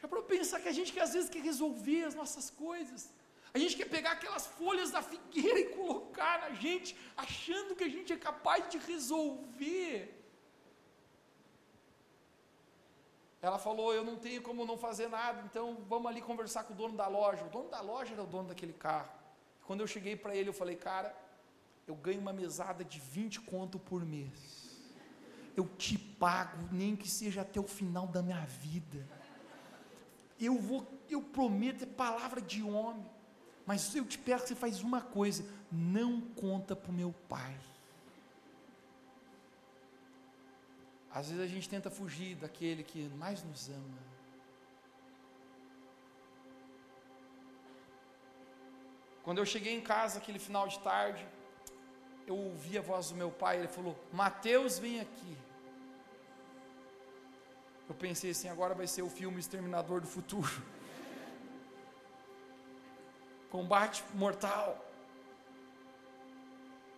Já para pensar que a gente que às vezes quer resolver as nossas coisas. A gente quer pegar aquelas folhas da figueira e colocar na gente, achando que a gente é capaz de resolver. Ela falou: Eu não tenho como não fazer nada, então vamos ali conversar com o dono da loja. O dono da loja era o dono daquele carro. Quando eu cheguei para ele, eu falei: Cara, eu ganho uma mesada de 20 conto por mês eu te pago, nem que seja até o final da minha vida. Eu vou, eu prometo, é palavra de homem. Mas eu te peço que você faz uma coisa: não conta para o meu pai. Às vezes a gente tenta fugir daquele que mais nos ama. Quando eu cheguei em casa aquele final de tarde, eu ouvi a voz do meu pai, ele falou: Mateus, vem aqui. Eu pensei assim, agora vai ser o filme Exterminador do Futuro. Combate mortal.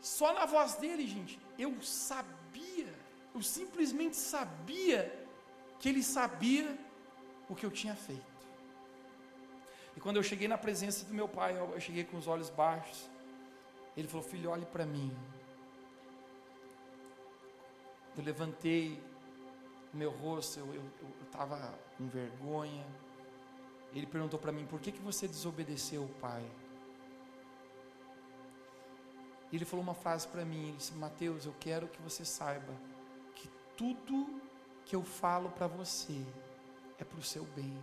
Só na voz dele, gente, eu sabia, eu simplesmente sabia que ele sabia o que eu tinha feito. E quando eu cheguei na presença do meu pai, eu, eu cheguei com os olhos baixos. Ele falou: Filho, olhe para mim. Eu levantei meu rosto, eu estava com vergonha. Ele perguntou para mim: Por que, que você desobedeceu o pai? E ele falou uma frase para mim: Ele disse, Mateus, eu quero que você saiba que tudo que eu falo para você é para o seu bem.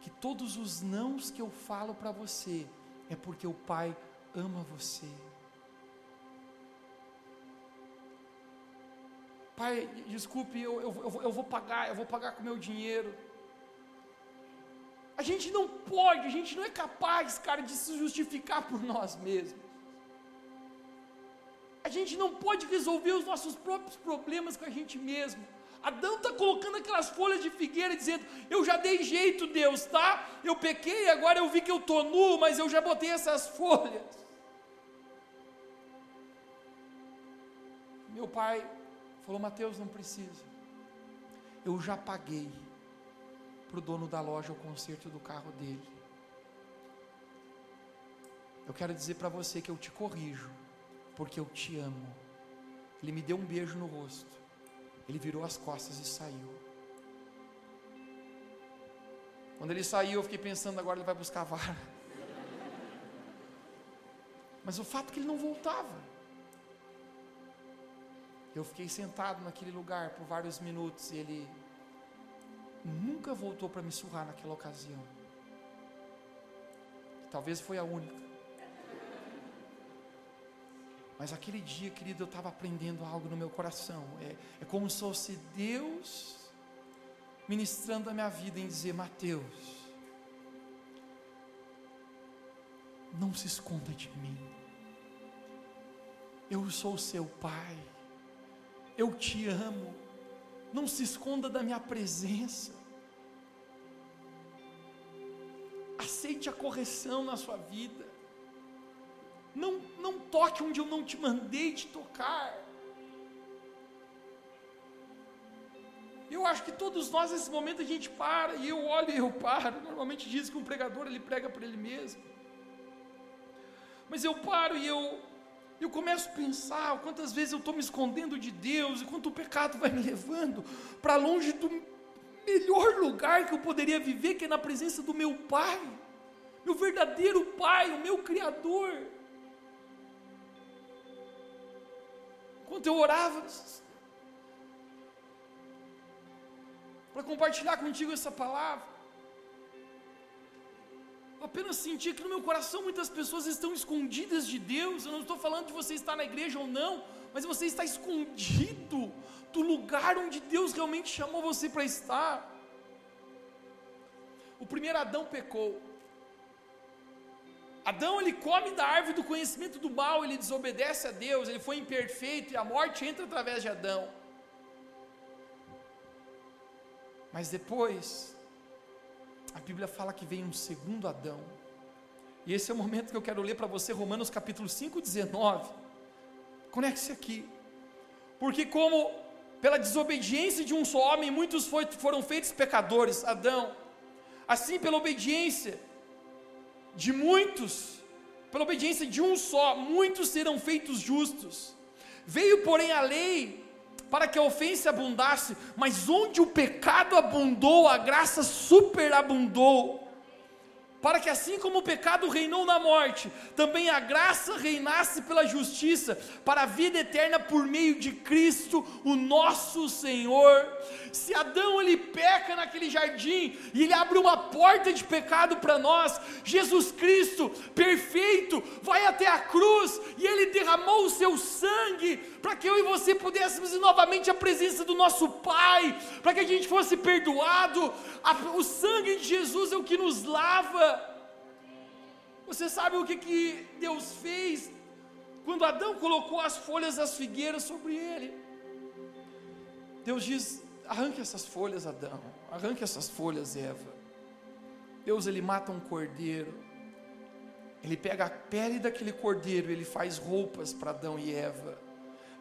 Que todos os nãos que eu falo para você é porque o Pai ama você. Pai, desculpe, eu, eu, eu, eu vou pagar, eu vou pagar com meu dinheiro. A gente não pode, a gente não é capaz, cara, de se justificar por nós mesmos. A gente não pode resolver os nossos próprios problemas com a gente mesmo. Adão está colocando aquelas folhas de figueira dizendo: Eu já dei jeito, Deus, tá? Eu pequei, agora eu vi que eu estou nu, mas eu já botei essas folhas. Meu pai falou: Mateus, não precisa. Eu já paguei para o dono da loja o conserto do carro dele. Eu quero dizer para você que eu te corrijo, porque eu te amo. Ele me deu um beijo no rosto. Ele virou as costas e saiu. Quando ele saiu, eu fiquei pensando, agora ele vai buscar a vara. Mas o fato é que ele não voltava. Eu fiquei sentado naquele lugar por vários minutos e ele nunca voltou para me surrar naquela ocasião. Talvez foi a única. Mas aquele dia, querido, eu estava aprendendo algo no meu coração. É, é como se fosse Deus ministrando a minha vida em dizer: Mateus, não se esconda de mim. Eu sou seu pai. Eu te amo. Não se esconda da minha presença. Aceite a correção na sua vida. Não, não toque onde eu não te mandei te tocar. Eu acho que todos nós nesse momento a gente para e eu olho e eu paro. Normalmente diz que um pregador ele prega para ele mesmo. Mas eu paro e eu eu começo a pensar quantas vezes eu estou me escondendo de Deus e quanto o pecado vai me levando para longe do melhor lugar que eu poderia viver, que é na presença do meu Pai, meu verdadeiro Pai, o meu Criador. Enquanto eu orava, para compartilhar contigo essa palavra, eu apenas senti que no meu coração muitas pessoas estão escondidas de Deus. Eu não estou falando de você estar na igreja ou não, mas você está escondido do lugar onde Deus realmente chamou você para estar. O primeiro Adão pecou. Adão ele come da árvore do conhecimento do mal, ele desobedece a Deus, ele foi imperfeito e a morte entra através de Adão. Mas depois, a Bíblia fala que vem um segundo Adão. E esse é o momento que eu quero ler para você, Romanos capítulo 5, 19. Conecte-se aqui. Porque como pela desobediência de um só homem, muitos foram feitos pecadores, Adão. Assim, pela obediência de muitos, pela obediência de um só, muitos serão feitos justos. Veio, porém, a lei para que a ofensa abundasse, mas onde o pecado abundou, a graça superabundou para que assim como o pecado reinou na morte, também a graça reinasse pela justiça, para a vida eterna por meio de Cristo, o nosso Senhor. Se Adão ele peca naquele jardim e ele abre uma porta de pecado para nós, Jesus Cristo, perfeito, vai até a cruz e ele derramou o seu sangue para que eu e você pudéssemos ir novamente à presença do nosso Pai, para que a gente fosse perdoado. O sangue de Jesus é o que nos lava. Você sabe o que, que Deus fez quando Adão colocou as folhas das figueiras sobre ele? Deus diz: arranque essas folhas, Adão, arranque essas folhas, Eva. Deus ele mata um cordeiro, ele pega a pele daquele cordeiro, ele faz roupas para Adão e Eva.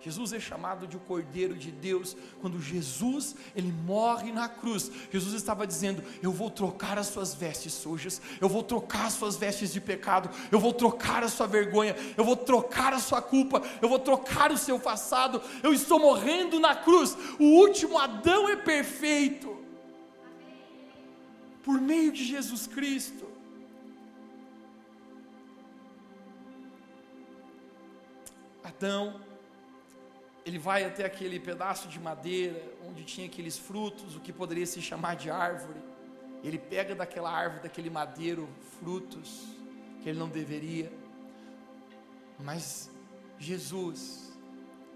Jesus é chamado de o Cordeiro de Deus. Quando Jesus, ele morre na cruz, Jesus estava dizendo: "Eu vou trocar as suas vestes sujas, eu vou trocar as suas vestes de pecado, eu vou trocar a sua vergonha, eu vou trocar a sua culpa, eu vou trocar o seu passado. Eu estou morrendo na cruz. O último Adão é perfeito. Por meio de Jesus Cristo. Adão ele vai até aquele pedaço de madeira onde tinha aqueles frutos, o que poderia se chamar de árvore. Ele pega daquela árvore, daquele madeiro, frutos que ele não deveria. Mas Jesus,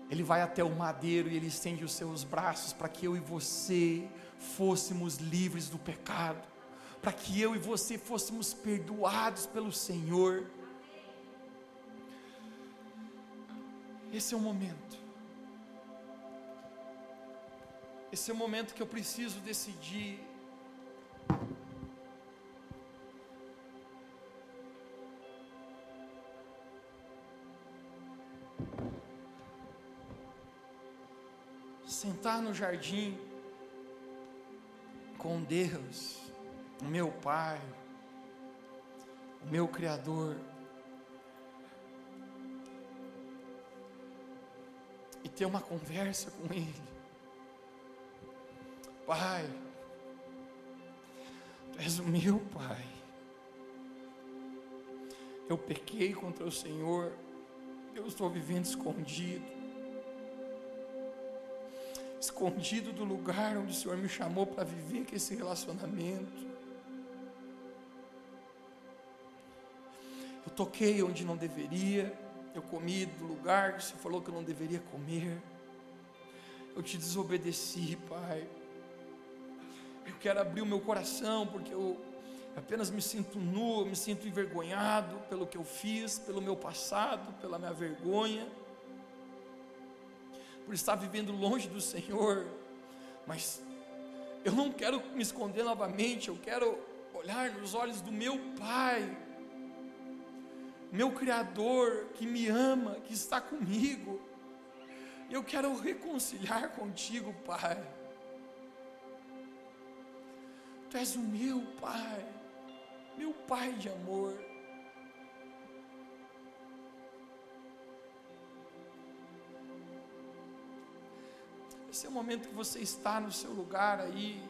ele vai até o madeiro e ele estende os seus braços para que eu e você fôssemos livres do pecado, para que eu e você fôssemos perdoados pelo Senhor. Esse é o momento Esse é o momento que eu preciso decidir. Sentar no jardim com Deus, o meu Pai, o meu Criador, e ter uma conversa com Ele. Pai, Tu és o meu Pai. Eu pequei contra o Senhor, eu estou vivendo escondido, escondido do lugar onde o Senhor me chamou para viver com esse relacionamento. Eu toquei onde não deveria, eu comi do lugar que você falou que eu não deveria comer. Eu te desobedeci, Pai eu quero abrir o meu coração, porque eu apenas me sinto nu, me sinto envergonhado pelo que eu fiz, pelo meu passado, pela minha vergonha, por estar vivendo longe do Senhor, mas eu não quero me esconder novamente, eu quero olhar nos olhos do meu Pai, meu Criador, que me ama, que está comigo, eu quero reconciliar contigo, Pai. Tu és o meu Pai, meu Pai de amor. Esse é o momento que você está no seu lugar aí,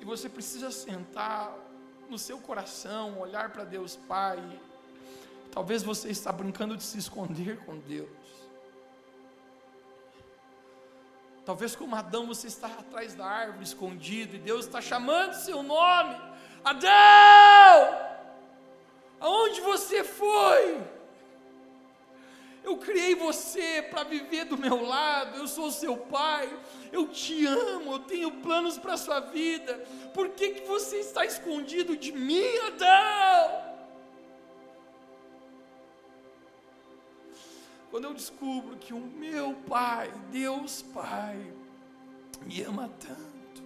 e você precisa sentar no seu coração, olhar para Deus Pai. Talvez você está brincando de se esconder com Deus. Talvez como Adão você está atrás da árvore escondido e Deus está chamando seu nome. Adão! Aonde você foi? Eu criei você para viver do meu lado, eu sou seu pai, eu te amo, eu tenho planos para a sua vida. Por que, que você está escondido de mim, Adão? Quando eu descubro que o meu Pai, Deus Pai, me ama tanto,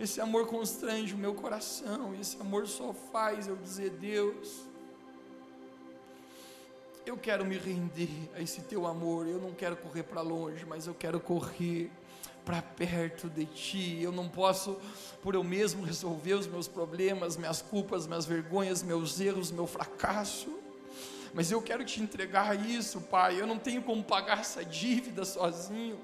esse amor constrange o meu coração, esse amor só faz eu dizer: Deus, eu quero me render a esse teu amor, eu não quero correr para longe, mas eu quero correr para perto de ti. Eu não posso, por eu mesmo, resolver os meus problemas, minhas culpas, minhas vergonhas, meus erros, meu fracasso mas eu quero te entregar isso, Pai. Eu não tenho como pagar essa dívida sozinho.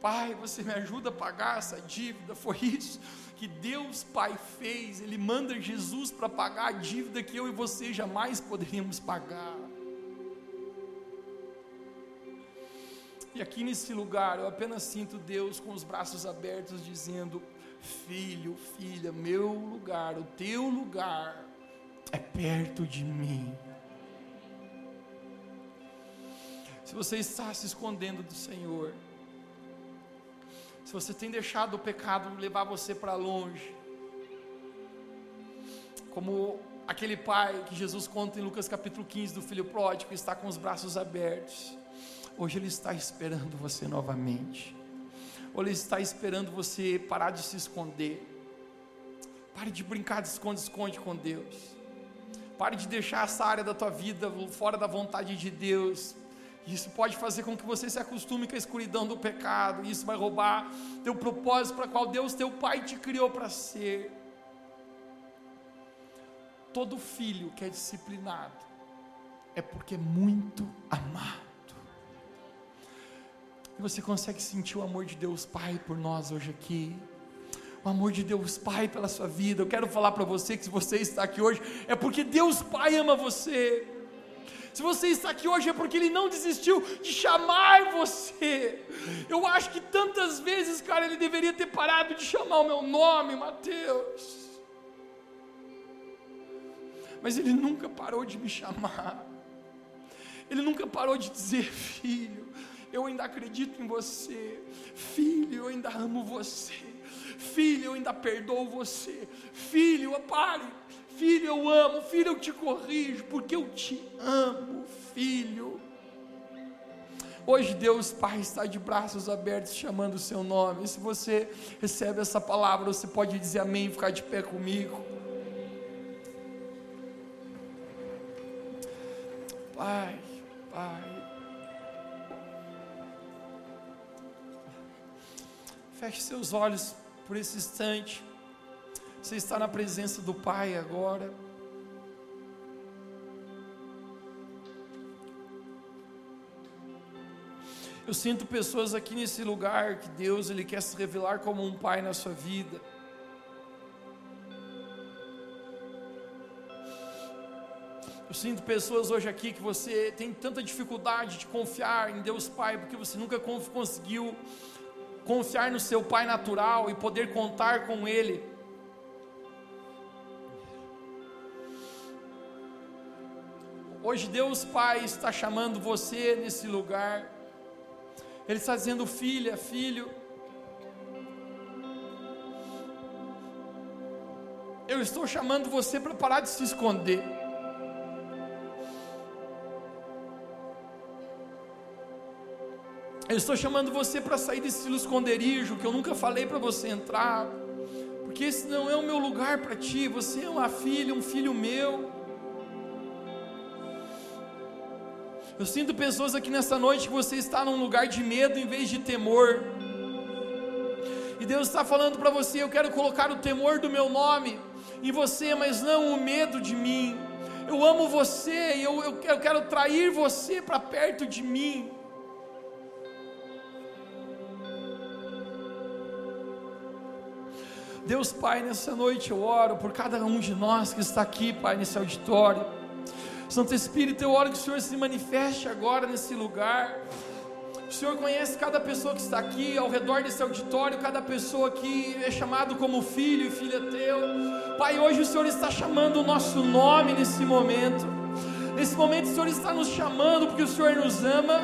Pai, você me ajuda a pagar essa dívida. Foi isso que Deus Pai fez. Ele manda Jesus para pagar a dívida que eu e você jamais poderíamos pagar. E aqui nesse lugar eu apenas sinto Deus com os braços abertos dizendo: Filho, filha, meu lugar, o teu lugar é perto de mim. Se você está se escondendo do Senhor, se você tem deixado o pecado levar você para longe, como aquele pai que Jesus conta em Lucas capítulo 15 do filho pródigo, está com os braços abertos, hoje ele está esperando você novamente, ou ele está esperando você parar de se esconder, pare de brincar de esconde-esconde com Deus, pare de deixar essa área da tua vida fora da vontade de Deus, Isso pode fazer com que você se acostume com a escuridão do pecado. Isso vai roubar teu propósito para qual Deus, teu Pai, te criou para ser. Todo filho que é disciplinado é porque é muito amado. E você consegue sentir o amor de Deus Pai por nós hoje aqui o amor de Deus Pai pela sua vida. Eu quero falar para você que se você está aqui hoje, é porque Deus Pai ama você. Se você está aqui hoje é porque Ele não desistiu de chamar você. Eu acho que tantas vezes, cara, Ele deveria ter parado de chamar o meu nome, Mateus. Mas Ele nunca parou de me chamar. Ele nunca parou de dizer, filho, eu ainda acredito em você. Filho, eu ainda amo você. Filho, eu ainda perdoo você. Filho, pare. Filho, eu amo. Filho, eu te corrijo, porque eu te amo, filho. Hoje Deus Pai está de braços abertos chamando o seu nome. E se você recebe essa palavra, você pode dizer amém e ficar de pé comigo. Pai, Pai. Feche seus olhos por esse instante. Você está na presença do Pai agora. Eu sinto pessoas aqui nesse lugar que Deus ele quer se revelar como um pai na sua vida. Eu sinto pessoas hoje aqui que você tem tanta dificuldade de confiar em Deus Pai, porque você nunca conseguiu confiar no seu pai natural e poder contar com ele. Hoje Deus Pai está chamando você nesse lugar. Ele está dizendo: filha, filho, eu estou chamando você para parar de se esconder. Eu estou chamando você para sair desse esconderijo que eu nunca falei para você entrar, porque esse não é o meu lugar para ti. Você é uma filha, um filho meu. Eu sinto pessoas aqui nessa noite que você está num lugar de medo em vez de temor. E Deus está falando para você: eu quero colocar o temor do meu nome em você, mas não o medo de mim. Eu amo você e eu, eu, eu quero trair você para perto de mim. Deus Pai, nessa noite eu oro por cada um de nós que está aqui, Pai, nesse auditório. Santo Espírito, eu oro que o Senhor se manifeste agora nesse lugar. O Senhor conhece cada pessoa que está aqui ao redor desse auditório, cada pessoa que é chamado como filho e filha teu. Pai, hoje o Senhor está chamando o nosso nome nesse momento. Nesse momento o Senhor está nos chamando porque o Senhor nos ama.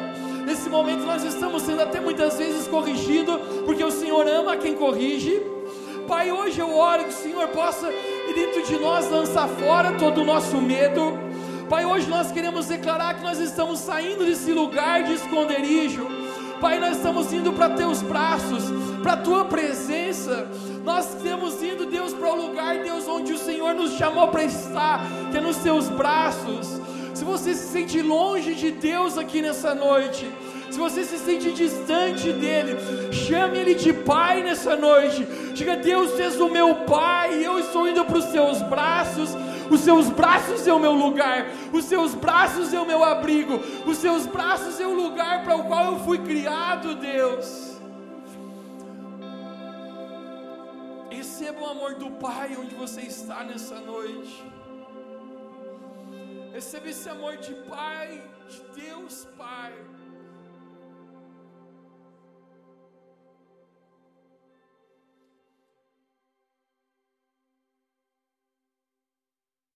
Nesse momento nós estamos sendo até muitas vezes corrigidos porque o Senhor ama quem corrige. Pai, hoje eu oro que o Senhor possa, dentro de nós, lançar fora todo o nosso medo. Pai, hoje nós queremos declarar que nós estamos saindo desse lugar de esconderijo. Pai, nós estamos indo para teus braços, para a tua presença. Nós estamos indo, Deus, para o lugar, Deus, onde o Senhor nos chamou para estar, que é nos teus braços. Se você se sente longe de Deus aqui nessa noite, se você se sente distante dele, chame ele de pai nessa noite. Diga: Deus, és o meu pai, eu estou indo para os seus braços. Os seus braços é o meu lugar, os seus braços é o meu abrigo, os seus braços é o lugar para o qual eu fui criado, Deus. Receba o amor do Pai onde você está nessa noite. Receba esse amor de Pai, de Deus Pai.